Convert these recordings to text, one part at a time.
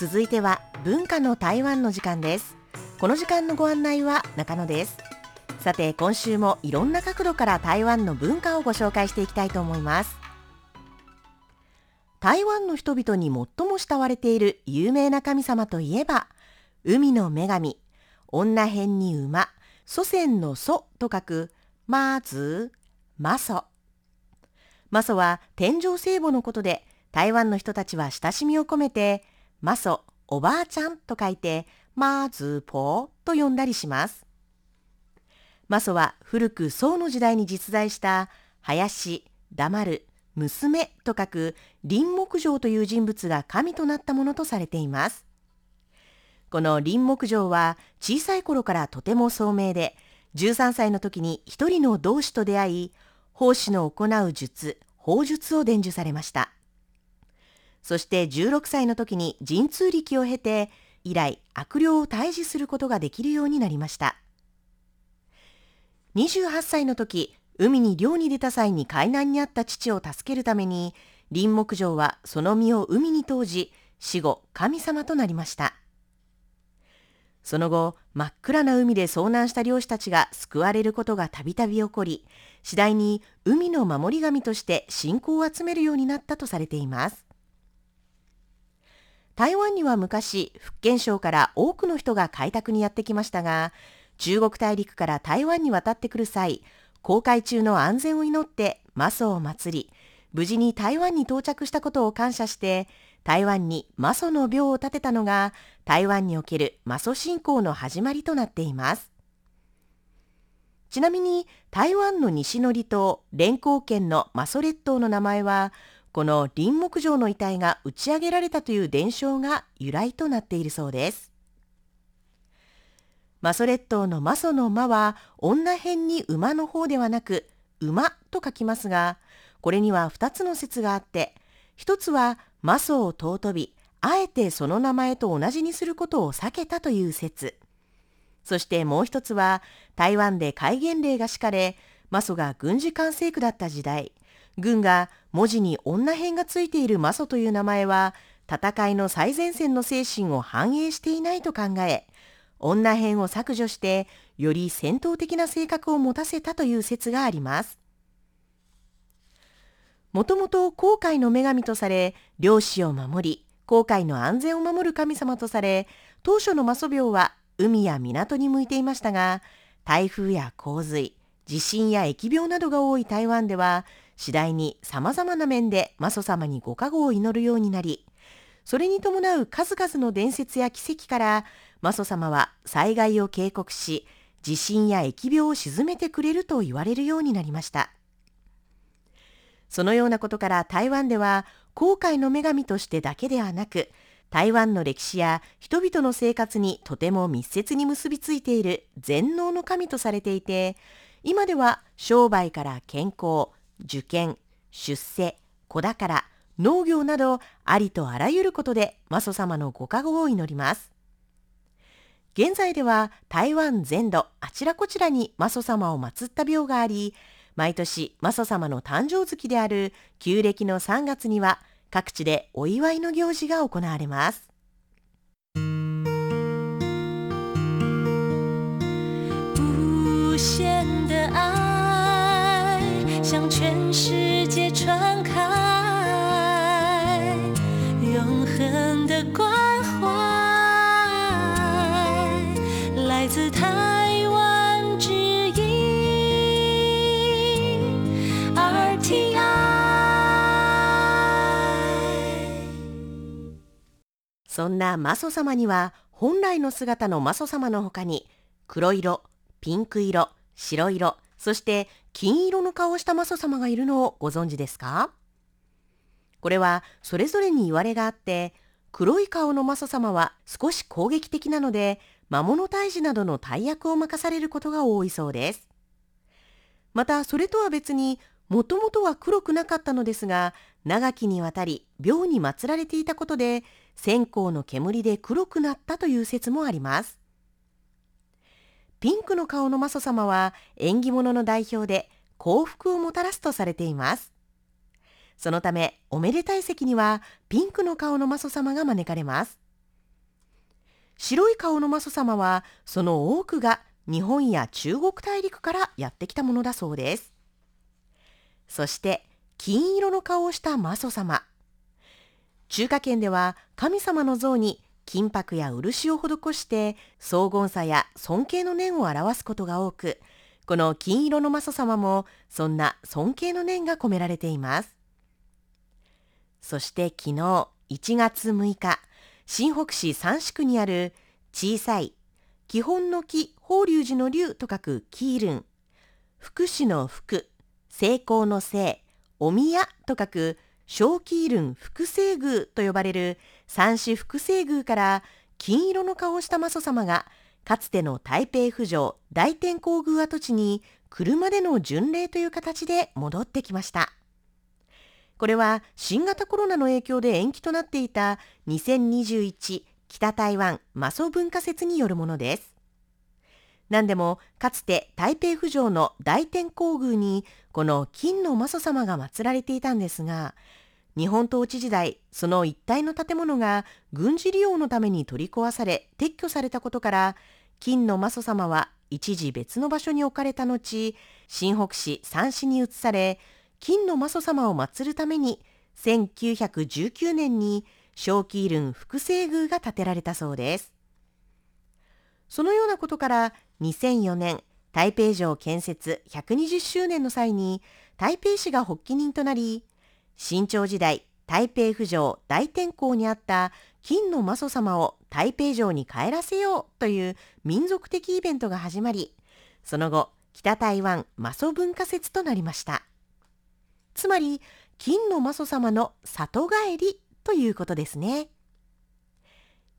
続いては文化の台湾の時間です。この時間のご案内は中野です。さて今週もいろんな角度から台湾の文化をご紹介していきたいと思います。台湾の人々に最も慕われている有名な神様といえば海の女神女編に馬祖先の祖と書くマーズマソ。マソは天上聖母のことで台湾の人たちは親しみを込めてマソおばあちゃんと書いてマーズポーと呼んだりしますマソは古く宋の時代に実在した林、黙る、娘と書く林木城という人物が神となったものとされています。この林木城は小さい頃からとても聡明で、13歳の時に一人の同志と出会い、奉仕の行う術、法術を伝授されました。そして16歳の時に神通力を経て、以来悪霊を退治することができるようになりました。28歳の時、海に漁に出た際に海難にあった父を助けるために、林木城はその身を海に投じ、死後神様となりました。その後、真っ暗な海で遭難した漁師たちが救われることがたびたび起こり、次第に海の守り神として信仰を集めるようになったとされています。台湾には昔、福建省から多くの人が開拓にやってきましたが、中国大陸から台湾に渡ってくる際、航海中の安全を祈ってマソを祭り、無事に台湾に到着したことを感謝して、台湾にマソの廟を建てたのが、台湾におけるマソ信仰の始まりとなっています。ちなみに、台湾の西の離島、連光県のマソ列島の名前は、この林木城の遺体が打ち上げられたという伝承が由来となっているそうです。マソ列島のマソの馬は女編に馬の方ではなく馬と書きますが、これには2つの説があって、1つはマソを尊び、あえてその名前と同じにすることを避けたという説。そしてもう一つは、台湾で戒厳令が敷かれ、マソが軍事管制区だった時代、軍が文字に女編がついているマソという名前は、戦いの最前線の精神を反映していないと考え、女編を削除して、より戦闘的な性格を持たせたという説があります。もともと航海の女神とされ、漁師を守り、航海の安全を守る神様とされ、当初のマソ廟は海や港に向いていましたが、台風や洪水、地震や疫病などが多い台湾では、次第に様々な面でマソ様にご加護を祈るようになり、それに伴う数々の伝説や奇跡から、マソ様は災害を警告し、地震や疫病を鎮めてくれると言われるようになりました。そのようなことから台湾では航海の女神としてだけではなく、台湾の歴史や人々の生活にとても密接に結びついている全能の神とされていて、今では商売から健康、受験、出世、子宝、農業などありとあらゆることでマソ様のご加護を祈ります。現在では台湾全土あちらこちらにマソ様を祀った廟があり、毎年マソ様の誕生月である旧暦の3月には各地でお祝いの行事が行われます。无限的爱向全世界传开，永恒的关怀来自台湾之音 RTI そんなマソ様には本来の姿のマソ様の他に黒色、ピンク色、白色、そして金色の顔をしたマソ様がいるのをご存知ですか？これはそれぞれに言われがあって黒い顔のマソ様は少し攻撃的なので魔物退治などの大役を任されることが多いそうです。また、それとは別に、もともとは黒くなかったのですが、長きにわたり廟に祀られていたことで、線香の煙で黒くなったという説もあります。ピンクの顔のマソ様は縁起物の代表で幸福をもたらすとされています。そのため、おめでたい席にはピンクの顔のマソ様が招かれます。白い顔のマソ様はその多くが日本や中国大陸からやってきたものだそうです。そして金色の顔をしたマソ様。中華圏では神様の像に金箔や漆を施して荘厳さや尊敬の念を表すことが多く、この金色のマソ様もそんな尊敬の念が込められています。そして昨日1月6日、新北市三宿にある小さい基本の木法隆寺の竜と書くキールン、福祉の福、成功の聖、お宮と書く小キールン複成宮と呼ばれる三種複成宮から金色の顔をしたマソ様がかつての台北府城大天皇宮跡地に車での巡礼という形で戻ってきました。これは新型コロナの影響で延期となっていた2021北台湾マソ文化節によるものです。何でもかつて台北府城の大天皇宮にこの金のマソ様が祀られていたんですが日本統治時代その一帯の建物が軍事利用のために取り壊され撤去されたことから金のマソ様は一時別の場所に置かれた後新北市三市に移され金のマソ様を祀るために1919年に小キールン複成宮が建てられたそうです。そのようなことから2004年台北城建設120周年の際に台北市が発起人となり清朝時代台北府城大天候にあった金のマソ様を台北城に帰らせようという民族的イベントが始まりその後北台湾マソ文化節となりましたつまり金のマソ様の里帰りということですね。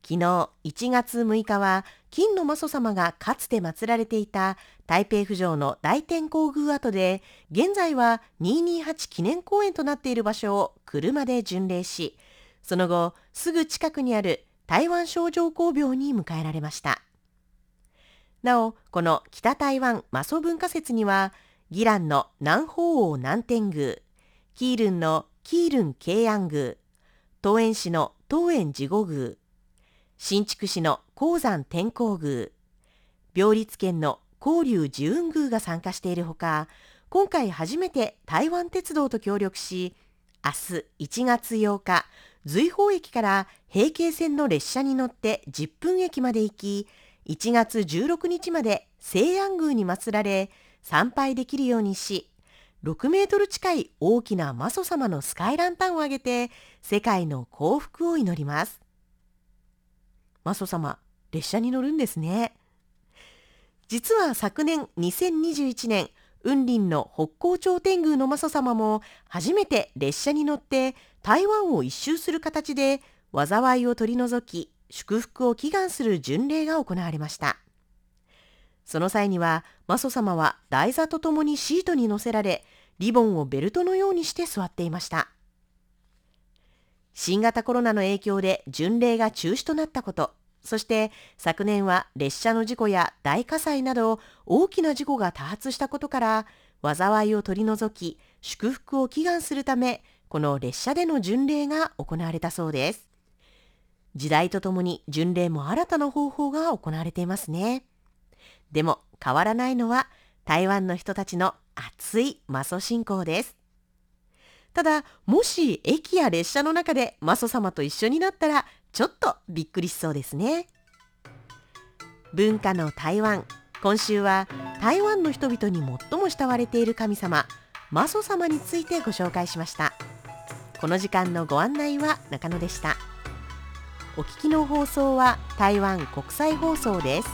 昨日1月6日は金のマソ様がかつて祀られていた台北府城の大天皇宮跡で現在は228記念公園となっている場所を車で巡礼しその後すぐ近くにある台湾少女工廟に迎えられました。なおこの北台湾マソ文化節にはギランの南方王南天宮キールンのキールン慶安宮、東園市の東園地五宮、新築市の鉱山天光宮、病立県の交流寺運宮が参加しているほか、今回初めて台湾鉄道と協力し、明日1月8日、随宝駅から平京線の列車に乗って10分駅まで行き、1月16日まで西安宮に祀られ、参拝できるようにし、6メートル近い大きなマソ様のスカイランタンを上げて世界の幸福を祈ります。マソ様、列車に乗るんですね。実は昨年2021年、雲林の北高朝天宮のマソ様も初めて列車に乗って台湾を一周する形で災いを取り除き祝福を祈願する巡礼が行われました。その際には、マソ様は台座とともにシートに乗せられ、リボンをベルトのようにして座っていました。新型コロナの影響で巡礼が中止となったこと、そして昨年は列車の事故や大火災など大きな事故が多発したことから、災いを取り除き、祝福を祈願するため、この列車での巡礼が行われたそうです。時代とともに巡礼も新たな方法が行われていますね。でも変わらないのは台湾の人たちの熱いマソ信仰です。ただ、もし駅や列車の中でマソ様と一緒になったらちょっとびっくりしそうですね。文化の台湾。今週は台湾の人々に最も慕われている神様、マソ様についてご紹介しました。この時間のご案内は中野でした。お聞きの放送は台湾国際放送です。